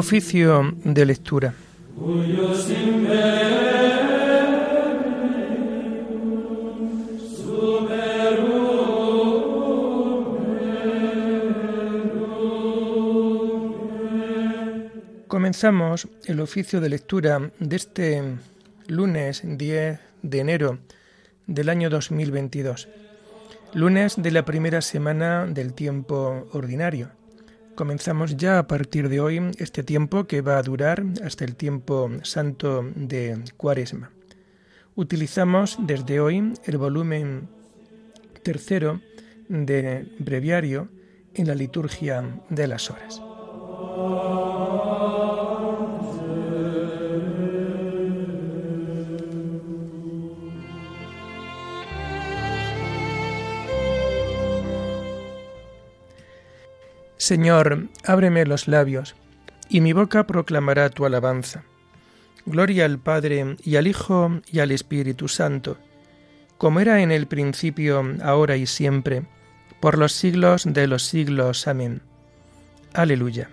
Oficio de lectura. Comenzamos el oficio de lectura de este lunes 10 de enero del año 2022, lunes de la primera semana del tiempo ordinario. Comenzamos ya a partir de hoy este tiempo que va a durar hasta el tiempo santo de Cuaresma. Utilizamos desde hoy el volumen tercero de breviario en la liturgia de las horas. Señor, ábreme los labios, y mi boca proclamará tu alabanza. Gloria al Padre, y al Hijo, y al Espíritu Santo, como era en el principio, ahora y siempre, por los siglos de los siglos. Amén. Aleluya.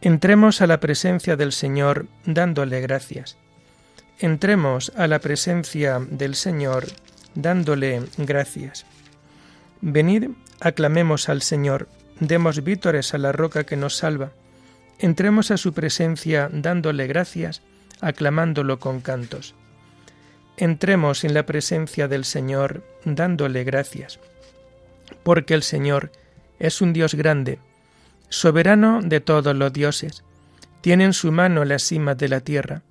Entremos a la presencia del Señor dándole gracias. Entremos a la presencia del Señor dándole gracias. Venid, aclamemos al Señor Demos vítores a la roca que nos salva. Entremos a su presencia dándole gracias, aclamándolo con cantos. Entremos en la presencia del Señor dándole gracias, porque el Señor es un Dios grande, soberano de todos los dioses. Tiene en su mano las cimas de la tierra,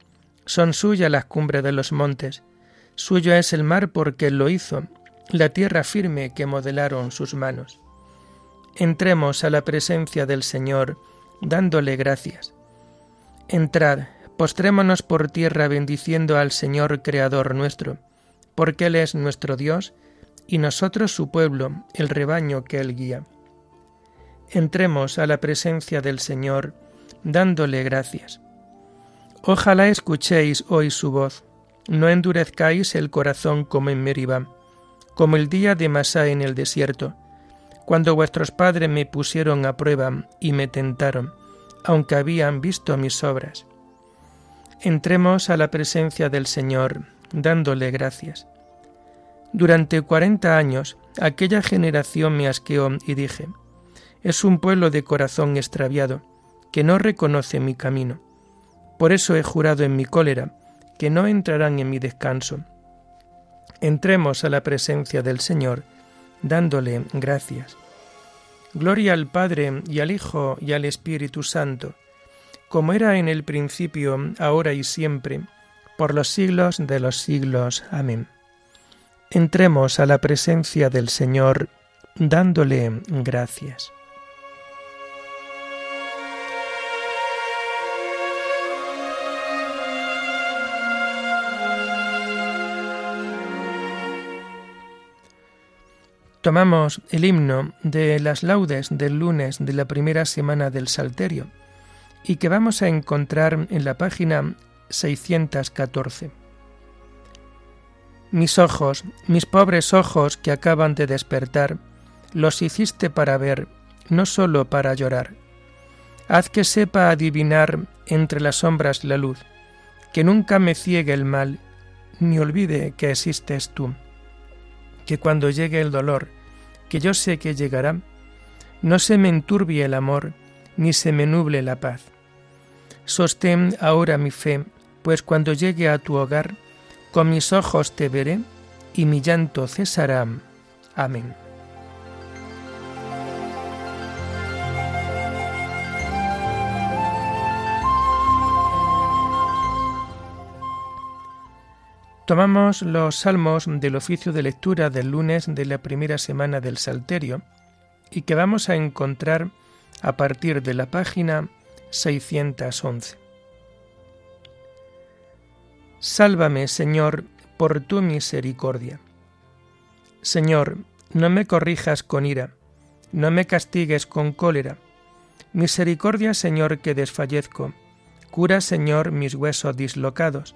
son suyas las cumbres de los montes. Suyo es el mar porque lo hizo, la tierra firme que modelaron sus manos entremos a la presencia del Señor dándole gracias. Entrad, postrémonos por tierra bendiciendo al Señor Creador nuestro, porque Él es nuestro Dios y nosotros su pueblo, el rebaño que Él guía. Entremos a la presencia del Señor dándole gracias. Ojalá escuchéis hoy su voz, no endurezcáis el corazón como en Meribá, como el día de Masá en el desierto, cuando vuestros padres me pusieron a prueba y me tentaron, aunque habían visto mis obras. Entremos a la presencia del Señor, dándole gracias. Durante cuarenta años aquella generación me asqueó y dije, es un pueblo de corazón extraviado, que no reconoce mi camino. Por eso he jurado en mi cólera, que no entrarán en mi descanso. Entremos a la presencia del Señor, dándole gracias. Gloria al Padre y al Hijo y al Espíritu Santo, como era en el principio, ahora y siempre, por los siglos de los siglos. Amén. Entremos a la presencia del Señor dándole gracias. Tomamos el himno de las laudes del lunes de la primera semana del Salterio y que vamos a encontrar en la página 614. Mis ojos, mis pobres ojos que acaban de despertar, los hiciste para ver, no sólo para llorar. Haz que sepa adivinar entre las sombras la luz, que nunca me ciegue el mal, ni olvide que existes tú. Que cuando llegue el dolor, que yo sé que llegará, no se me enturbie el amor, ni se me nuble la paz. Sostén ahora mi fe, pues cuando llegue a tu hogar, con mis ojos te veré y mi llanto cesará. Amén. Tomamos los salmos del oficio de lectura del lunes de la primera semana del Salterio y que vamos a encontrar a partir de la página 611. Sálvame, Señor, por tu misericordia. Señor, no me corrijas con ira, no me castigues con cólera. Misericordia, Señor, que desfallezco. Cura, Señor, mis huesos dislocados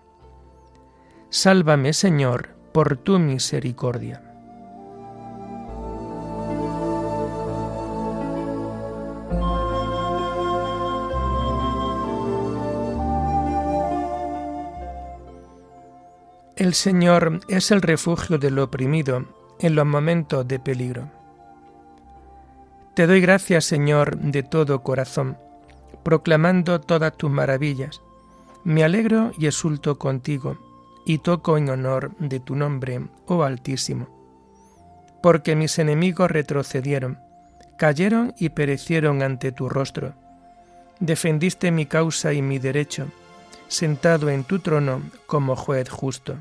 Sálvame, Señor, por tu misericordia. El Señor es el refugio del oprimido en los momentos de peligro. Te doy gracias, Señor, de todo corazón, proclamando todas tus maravillas. Me alegro y exulto contigo, y toco en honor de tu nombre, oh Altísimo. Porque mis enemigos retrocedieron, cayeron y perecieron ante tu rostro. Defendiste mi causa y mi derecho, sentado en tu trono como juez justo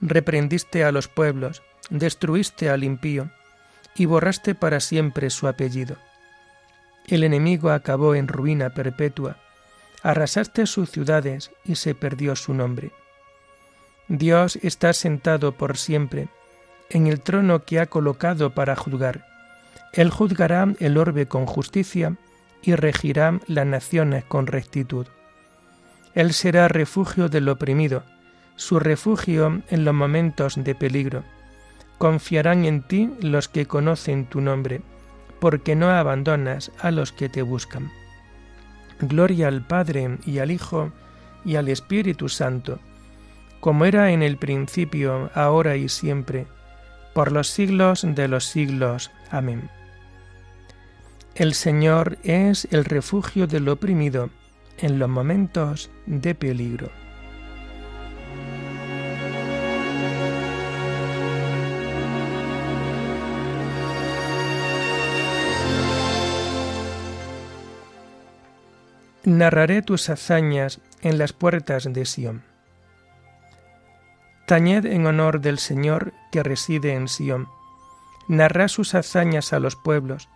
reprendiste a los pueblos, destruiste al impío, y borraste para siempre su apellido. El enemigo acabó en ruina perpetua, arrasaste sus ciudades y se perdió su nombre. Dios está sentado por siempre en el trono que ha colocado para juzgar. Él juzgará el orbe con justicia y regirá las naciones con rectitud. Él será refugio del oprimido, su refugio en los momentos de peligro. Confiarán en ti los que conocen tu nombre, porque no abandonas a los que te buscan. Gloria al Padre y al Hijo y al Espíritu Santo, como era en el principio, ahora y siempre, por los siglos de los siglos. Amén. El Señor es el refugio del oprimido en los momentos de peligro. Narraré tus hazañas en las puertas de Sión. Tañed en honor del Señor que reside en Sión. Narra sus hazañas a los pueblos.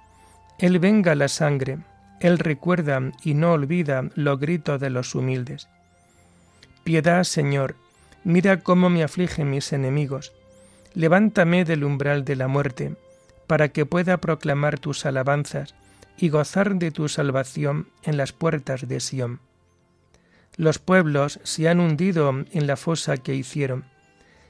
Él venga la sangre, Él recuerda y no olvida los gritos de los humildes. Piedad, Señor, mira cómo me afligen mis enemigos. Levántame del umbral de la muerte, para que pueda proclamar tus alabanzas y gozar de tu salvación en las puertas de Sión. Los pueblos se han hundido en la fosa que hicieron,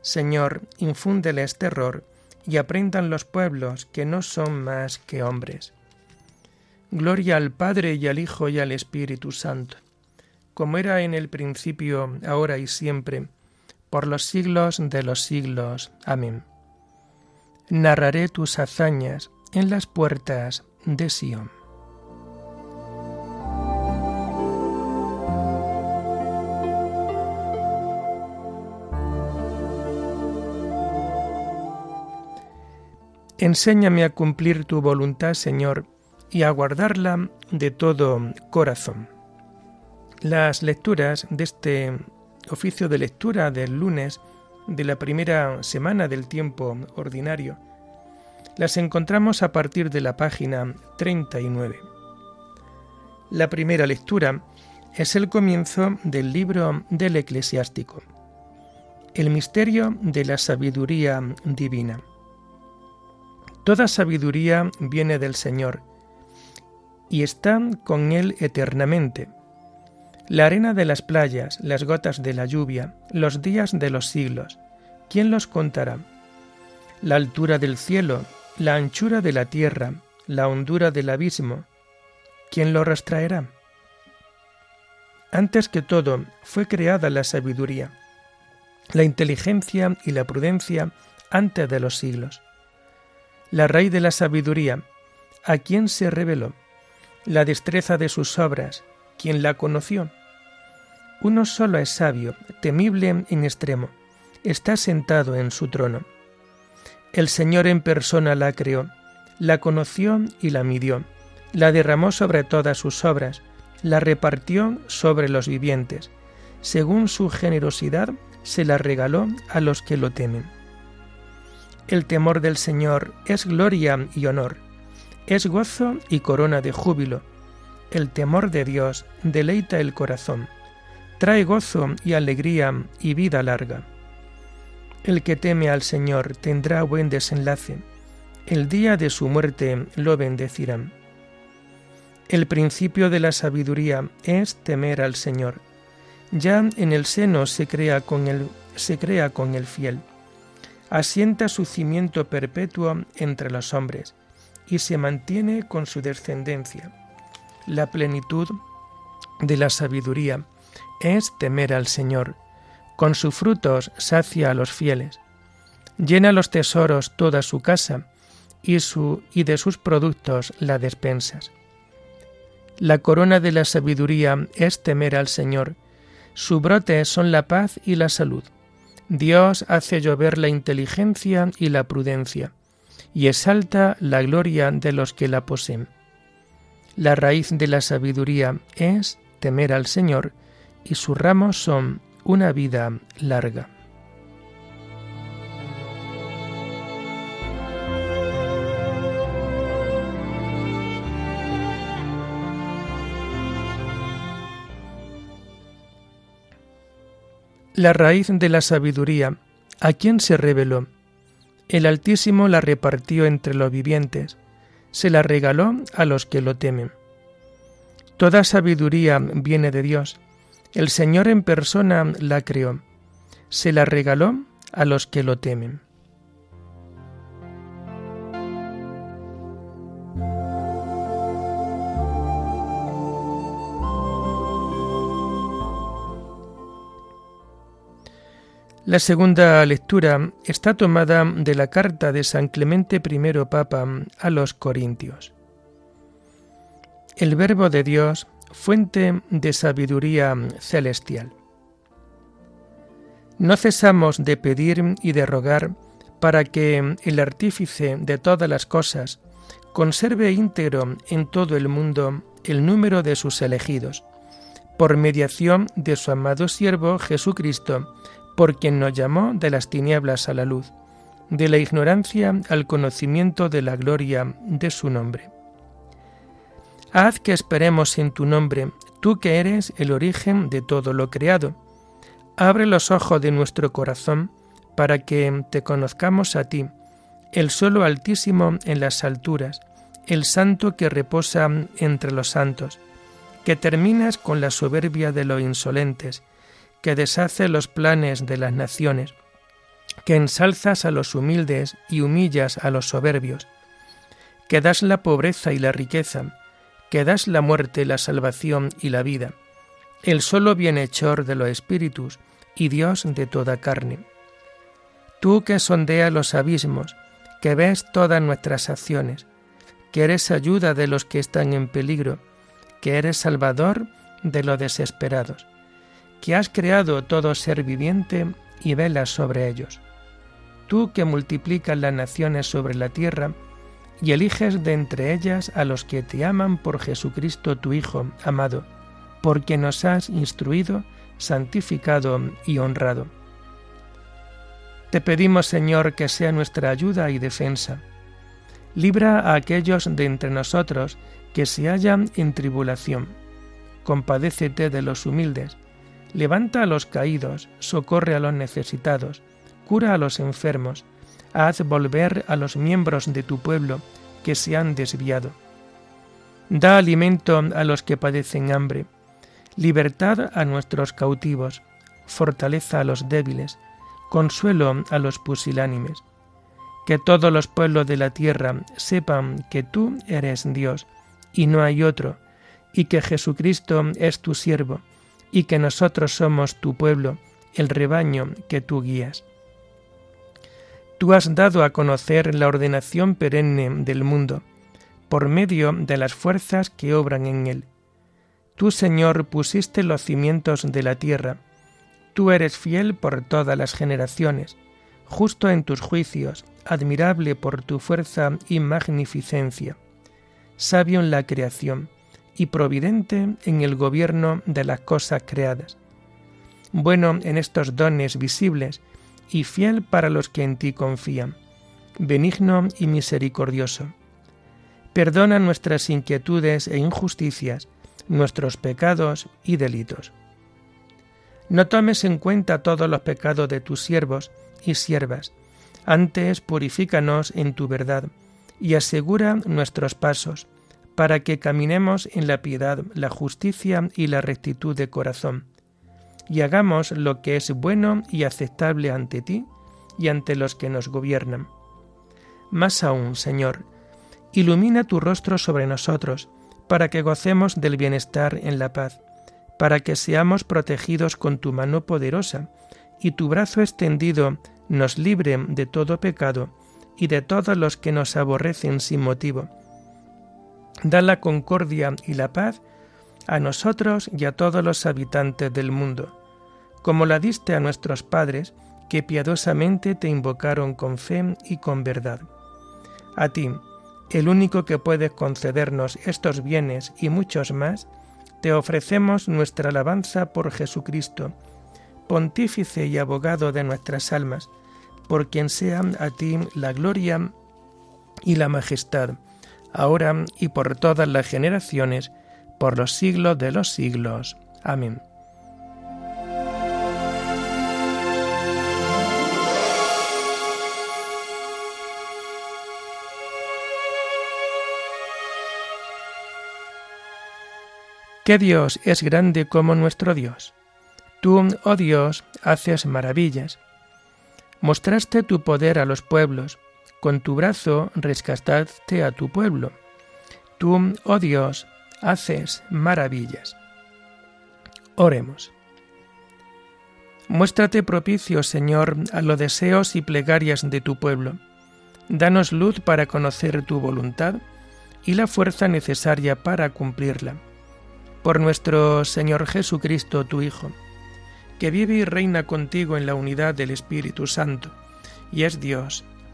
Señor, infúndeles terror y aprendan los pueblos que no son más que hombres. Gloria al Padre y al Hijo y al Espíritu Santo, como era en el principio, ahora y siempre, por los siglos de los siglos. Amén. Narraré tus hazañas en las puertas de Sión. Enséñame a cumplir tu voluntad, Señor, y a guardarla de todo corazón. Las lecturas de este oficio de lectura del lunes de la primera semana del tiempo ordinario las encontramos a partir de la página 39. La primera lectura es el comienzo del libro del eclesiástico, el misterio de la sabiduría divina. Toda sabiduría viene del Señor y está con Él eternamente. La arena de las playas, las gotas de la lluvia, los días de los siglos, ¿quién los contará? La altura del cielo, la anchura de la tierra, la hondura del abismo, ¿quién lo restraerá? Antes que todo fue creada la sabiduría, la inteligencia y la prudencia antes de los siglos. La raíz de la sabiduría, ¿a quién se reveló? La destreza de sus obras, ¿quién la conoció? Uno solo es sabio, temible en extremo, está sentado en su trono. El Señor en persona la creó, la conoció y la midió, la derramó sobre todas sus obras, la repartió sobre los vivientes, según su generosidad se la regaló a los que lo temen. El temor del Señor es gloria y honor, es gozo y corona de júbilo. El temor de Dios deleita el corazón trae gozo y alegría y vida larga. El que teme al Señor tendrá buen desenlace, el día de su muerte lo bendecirán. El principio de la sabiduría es temer al Señor. Ya en el seno se crea con el, se crea con el fiel. Asienta su cimiento perpetuo entre los hombres y se mantiene con su descendencia. La plenitud de la sabiduría es temer al Señor. Con sus frutos sacia a los fieles. Llena los tesoros toda su casa y, de sus productos la despensas. La corona de la sabiduría es temer al Señor. Su brote son la paz y la salud. Dios hace llover la inteligencia y la prudencia, y exalta la gloria de los que la poseen. La raíz de la sabiduría es temer al Señor, y sus ramos son una vida larga. La raíz de la sabiduría, ¿a quién se reveló? El Altísimo la repartió entre los vivientes, se la regaló a los que lo temen. Toda sabiduría viene de Dios, el Señor en persona la creó, se la regaló a los que lo temen. La segunda lectura está tomada de la carta de San Clemente I Papa a los Corintios. El Verbo de Dios fuente de sabiduría celestial. No cesamos de pedir y de rogar para que el artífice de todas las cosas conserve íntegro en todo el mundo el número de sus elegidos, por mediación de su amado siervo Jesucristo, por quien nos llamó de las tinieblas a la luz, de la ignorancia al conocimiento de la gloria de su nombre Haz que esperemos en tu nombre, tú que eres el origen de todo lo creado. Abre los ojos de nuestro corazón para que te conozcamos a ti, el solo altísimo en las alturas, el santo que reposa entre los santos, que terminas con la soberbia de los insolentes, que deshace los planes de las naciones, que ensalzas a los humildes y humillas a los soberbios, que das la pobreza y la riqueza, que das la muerte, la salvación y la vida, el solo bienhechor de los espíritus y Dios de toda carne. Tú que sondeas los abismos, que ves todas nuestras acciones, que eres ayuda de los que están en peligro, que eres salvador de los desesperados, que has creado todo ser viviente y velas sobre ellos. Tú que multiplicas las naciones sobre la tierra, y eliges de entre ellas a los que te aman por Jesucristo tu Hijo amado, porque nos has instruido, santificado y honrado. Te pedimos, Señor, que sea nuestra ayuda y defensa. Libra a aquellos de entre nosotros que se hallan en tribulación. Compadécete de los humildes. Levanta a los caídos, socorre a los necesitados, cura a los enfermos, haz volver a los miembros de tu pueblo que se han desviado. Da alimento a los que padecen hambre, libertad a nuestros cautivos, fortaleza a los débiles, consuelo a los pusilánimes. Que todos los pueblos de la tierra sepan que tú eres Dios y no hay otro, y que Jesucristo es tu siervo, y que nosotros somos tu pueblo, el rebaño que tú guías. Tú has dado a conocer la ordenación perenne del mundo, por medio de las fuerzas que obran en él. Tú, Señor, pusiste los cimientos de la tierra, tú eres fiel por todas las generaciones, justo en tus juicios, admirable por tu fuerza y magnificencia, sabio en la creación y providente en el gobierno de las cosas creadas, bueno en estos dones visibles y fiel para los que en ti confían, benigno y misericordioso. Perdona nuestras inquietudes e injusticias, nuestros pecados y delitos. No tomes en cuenta todos los pecados de tus siervos y siervas, antes purifícanos en tu verdad y asegura nuestros pasos, para que caminemos en la piedad, la justicia y la rectitud de corazón y hagamos lo que es bueno y aceptable ante ti y ante los que nos gobiernan. Más aún, Señor, ilumina tu rostro sobre nosotros, para que gocemos del bienestar en la paz, para que seamos protegidos con tu mano poderosa, y tu brazo extendido nos libre de todo pecado y de todos los que nos aborrecen sin motivo. Da la concordia y la paz a nosotros y a todos los habitantes del mundo como la diste a nuestros padres, que piadosamente te invocaron con fe y con verdad. A ti, el único que puedes concedernos estos bienes y muchos más, te ofrecemos nuestra alabanza por Jesucristo, pontífice y abogado de nuestras almas, por quien sean a ti la gloria y la majestad, ahora y por todas las generaciones, por los siglos de los siglos. Amén. ¿Qué Dios es grande como nuestro Dios? Tú, oh Dios, haces maravillas. Mostraste tu poder a los pueblos, con tu brazo rescataste a tu pueblo. Tú, oh Dios, haces maravillas. Oremos. Muéstrate propicio, Señor, a los deseos y plegarias de tu pueblo. Danos luz para conocer tu voluntad y la fuerza necesaria para cumplirla por nuestro Señor Jesucristo, tu Hijo, que vive y reina contigo en la unidad del Espíritu Santo, y es Dios